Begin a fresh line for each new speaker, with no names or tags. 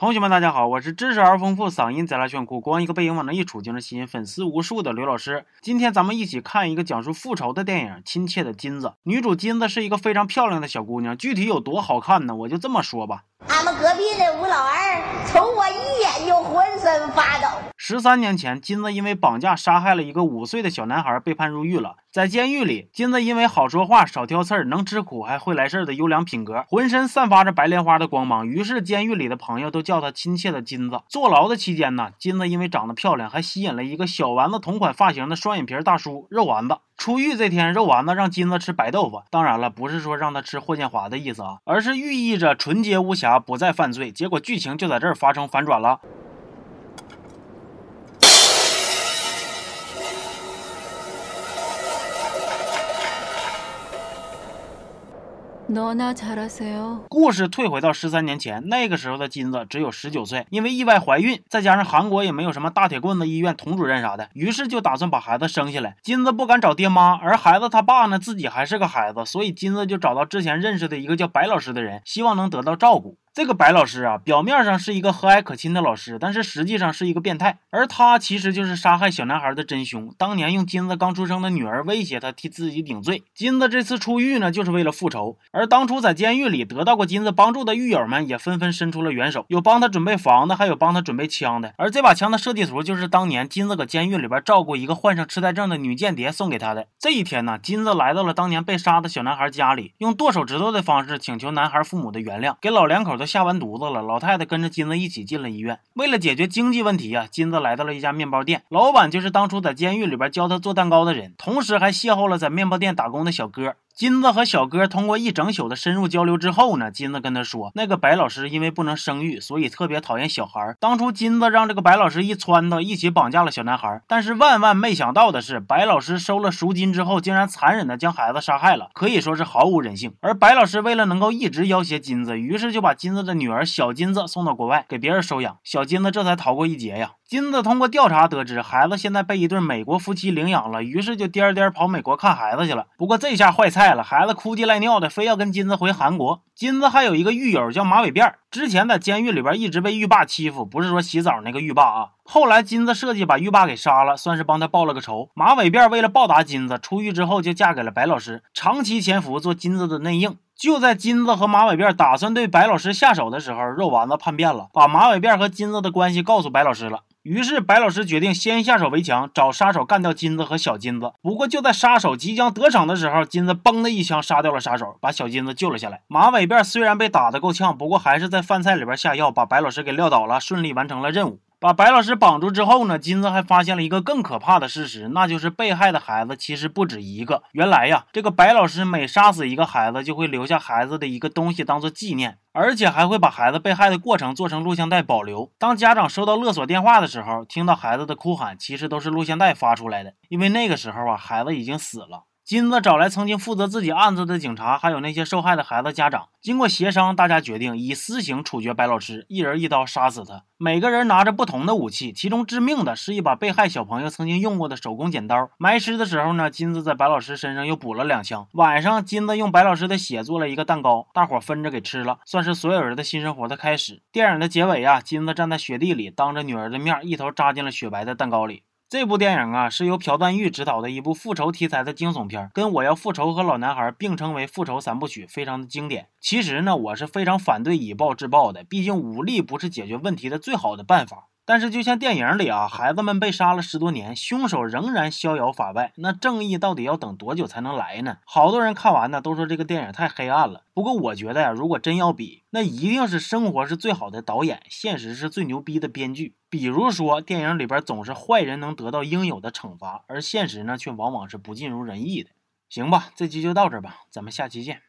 同学们，大家好，我是知识而丰富、嗓音贼拉炫酷、光一个背影往那一杵就能吸引粉丝无数的刘老师。今天咱们一起看一个讲述复仇的电影《亲切的金子》。女主金子是一个非常漂亮的小姑娘，具体有多好看呢？我就这么说吧。
俺们隔壁的吴老二，瞅我一眼就浑身发。
十三年前，金子因为绑架杀害了一个五岁的小男孩，被判入狱了。在监狱里，金子因为好说话、少挑刺儿、能吃苦，还会来事儿的优良品格，浑身散发着白莲花的光芒。于是，监狱里的朋友都叫他亲切的金子。坐牢的期间呢，金子因为长得漂亮，还吸引了一个小丸子同款发型的双眼皮大叔肉丸子。出狱这天，肉丸子让金子吃白豆腐，当然了，不是说让他吃霍建华的意思啊，而是寓意着纯洁无瑕，不再犯罪。结果剧情就在这儿发生反转了。故事退回到十三年前，那个时候的金子只有十九岁，因为意外怀孕，再加上韩国也没有什么大铁棍子医院、童主任啥的，于是就打算把孩子生下来。金子不敢找爹妈，而孩子他爸呢，自己还是个孩子，所以金子就找到之前认识的一个叫白老师的人，希望能得到照顾。这个白老师啊，表面上是一个和蔼可亲的老师，但是实际上是一个变态，而他其实就是杀害小男孩的真凶。当年用金子刚出生的女儿威胁他替自己顶罪。金子这次出狱呢，就是为了复仇。而当初在监狱里得到过金子帮助的狱友们，也纷纷伸出了援手，有帮他准备房的，还有帮他准备枪的。而这把枪的设计图，就是当年金子搁监狱里边照顾一个患上痴呆症的女间谍送给他的。这一天呢，金子来到了当年被杀的小男孩家里，用剁手指头的方式请求男孩父母的原谅，给老两口都下完犊子了。老太太跟着金子一起进了医院。为了解决经济问题啊，金子来到了一家面包店，老板就是当初在监狱里边教他做蛋糕的人，同时还邂逅了在面包店打工的小哥。金子和小哥通过一整宿的深入交流之后呢，金子跟他说，那个白老师因为不能生育，所以特别讨厌小孩。当初金子让这个白老师一撺掇，一起绑架了小男孩。但是万万没想到的是，白老师收了赎金之后，竟然残忍的将孩子杀害了，可以说是毫无人性。而白老师为了能够一直要挟金子，于是就把金子的女儿小金子送到国外给别人收养，小金子这才逃过一劫呀。金子通过调查得知，孩子现在被一对美国夫妻领养了，于是就颠颠跑美国看孩子去了。不过这下坏菜了，孩子哭唧赖尿的，非要跟金子回韩国。金子还有一个狱友叫马尾辫，之前在监狱里边一直被狱霸欺负，不是说洗澡那个狱霸啊。后来金子设计把狱霸给杀了，算是帮他报了个仇。马尾辫为了报答金子，出狱之后就嫁给了白老师，长期潜伏做金子的内应。就在金子和马尾辫打算对白老师下手的时候，肉丸子叛变了，把马尾辫和金子的关系告诉白老师了。于是白老师决定先下手为强，找杀手干掉金子和小金子。不过就在杀手即将得逞的时候，金子嘣的一枪杀掉了杀手，把小金子救了下来。马尾辫虽然被打得够呛，不过还是在饭菜里边下药，把白老师给撂倒了，顺利完成了任务。把白老师绑住之后呢，金子还发现了一个更可怕的事实，那就是被害的孩子其实不止一个。原来呀，这个白老师每杀死一个孩子，就会留下孩子的一个东西当做纪念，而且还会把孩子被害的过程做成录像带保留。当家长收到勒索电话的时候，听到孩子的哭喊，其实都是录像带发出来的，因为那个时候啊，孩子已经死了。金子找来曾经负责自己案子的警察，还有那些受害的孩子家长。经过协商，大家决定以私刑处决白老师，一人一刀杀死他。每个人拿着不同的武器，其中致命的是一把被害小朋友曾经用过的手工剪刀。埋尸的时候呢，金子在白老师身上又补了两枪。晚上，金子用白老师的血做了一个蛋糕，大伙分着给吃了，算是所有人的新生活的开始。电影的结尾啊，金子站在雪地里，当着女儿的面，一头扎进了雪白的蛋糕里。这部电影啊，是由朴赞玉执导的一部复仇题材的惊悚片，跟《我要复仇》和《老男孩》并称为复仇三部曲，非常的经典。其实呢，我是非常反对以暴制暴的，毕竟武力不是解决问题的最好的办法。但是就像电影里啊，孩子们被杀了十多年，凶手仍然逍遥法外，那正义到底要等多久才能来呢？好多人看完呢，都说这个电影太黑暗了。不过我觉得呀，如果真要比，那一定是生活是最好的导演，现实是最牛逼的编剧。比如说，电影里边总是坏人能得到应有的惩罚，而现实呢，却往往是不尽如人意的。行吧，这期就到这吧，咱们下期见。